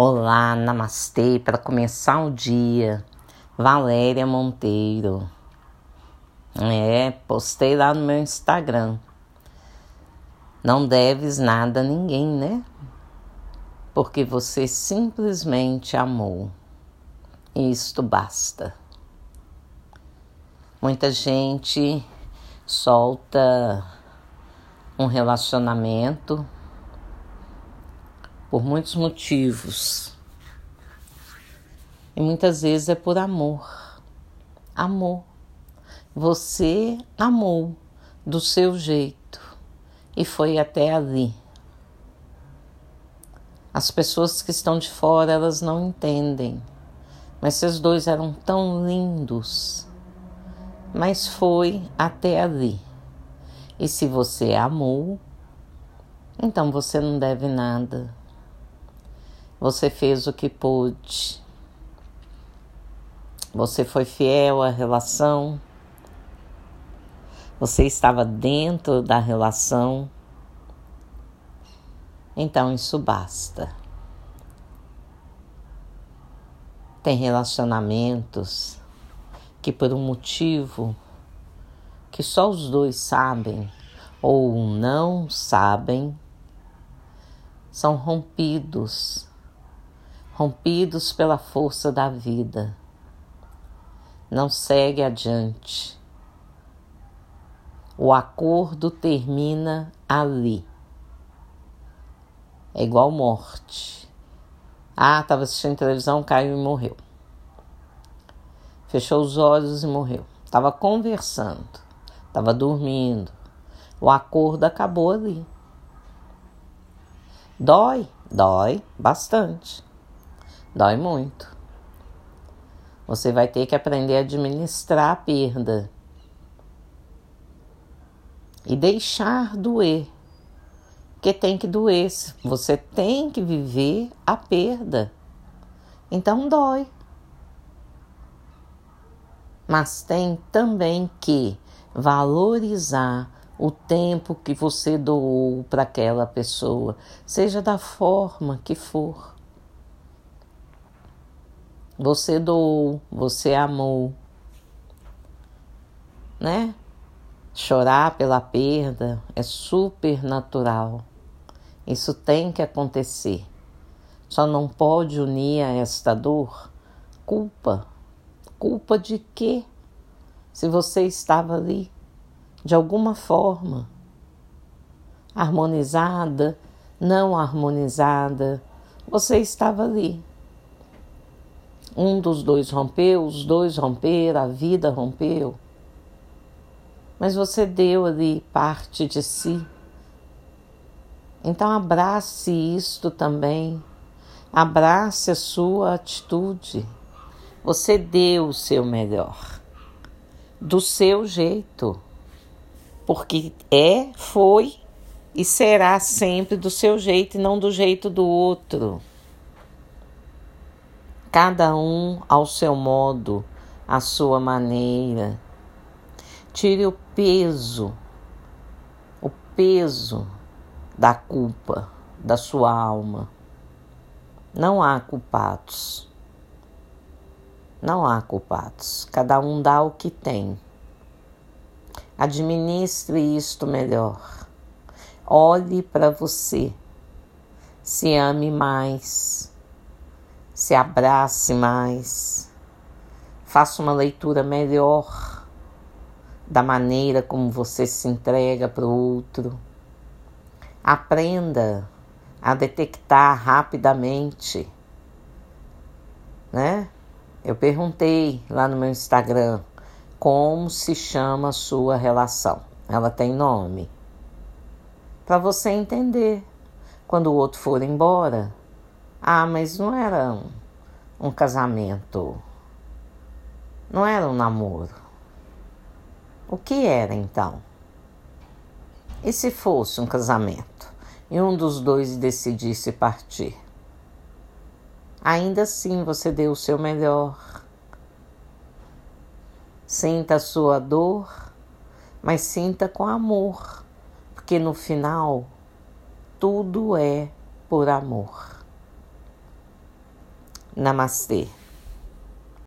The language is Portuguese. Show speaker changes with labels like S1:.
S1: Olá, namastê, para começar o dia, Valéria Monteiro. É, postei lá no meu Instagram. Não deves nada a ninguém, né? Porque você simplesmente amou. E isto basta. Muita gente solta um relacionamento por muitos motivos. E muitas vezes é por amor. Amor. Você amou do seu jeito e foi até ali. As pessoas que estão de fora, elas não entendem. Mas esses dois eram tão lindos. Mas foi até ali. E se você amou, então você não deve nada. Você fez o que pôde. Você foi fiel à relação. Você estava dentro da relação. Então isso basta. Tem relacionamentos que por um motivo que só os dois sabem ou não sabem, são rompidos rompidos pela força da vida. Não segue adiante. O acordo termina ali. É igual morte. Ah, estava assistindo televisão, caiu e morreu. Fechou os olhos e morreu. Estava conversando, estava dormindo. O acordo acabou ali. Dói, dói bastante. Dói muito. Você vai ter que aprender a administrar a perda e deixar doer. Porque tem que doer. Você tem que viver a perda. Então dói. Mas tem também que valorizar o tempo que você doou para aquela pessoa, seja da forma que for. Você doou, você amou, né? Chorar pela perda é super natural. Isso tem que acontecer. Só não pode unir a esta dor culpa. Culpa de quê? Se você estava ali, de alguma forma, harmonizada, não harmonizada, você estava ali. Um dos dois rompeu, os dois romperam, a vida rompeu. Mas você deu ali parte de si. Então abrace isto também. Abrace a sua atitude. Você deu o seu melhor. Do seu jeito. Porque é, foi e será sempre do seu jeito e não do jeito do outro cada um ao seu modo, à sua maneira. Tire o peso, o peso da culpa da sua alma. Não há culpados. Não há culpados. Cada um dá o que tem. Administre isto melhor. Olhe para você. Se ame mais se abrace mais, faça uma leitura melhor da maneira como você se entrega para o outro. Aprenda a detectar rapidamente, né? Eu perguntei lá no meu Instagram como se chama a sua relação. Ela tem nome. Para você entender. Quando o outro for embora, ah, mas não era um, casamento. Não era um namoro. O que era então? E se fosse um casamento e um dos dois decidisse partir? Ainda assim você deu o seu melhor. Sinta a sua dor, mas sinta com amor, porque no final tudo é por amor. Namastê.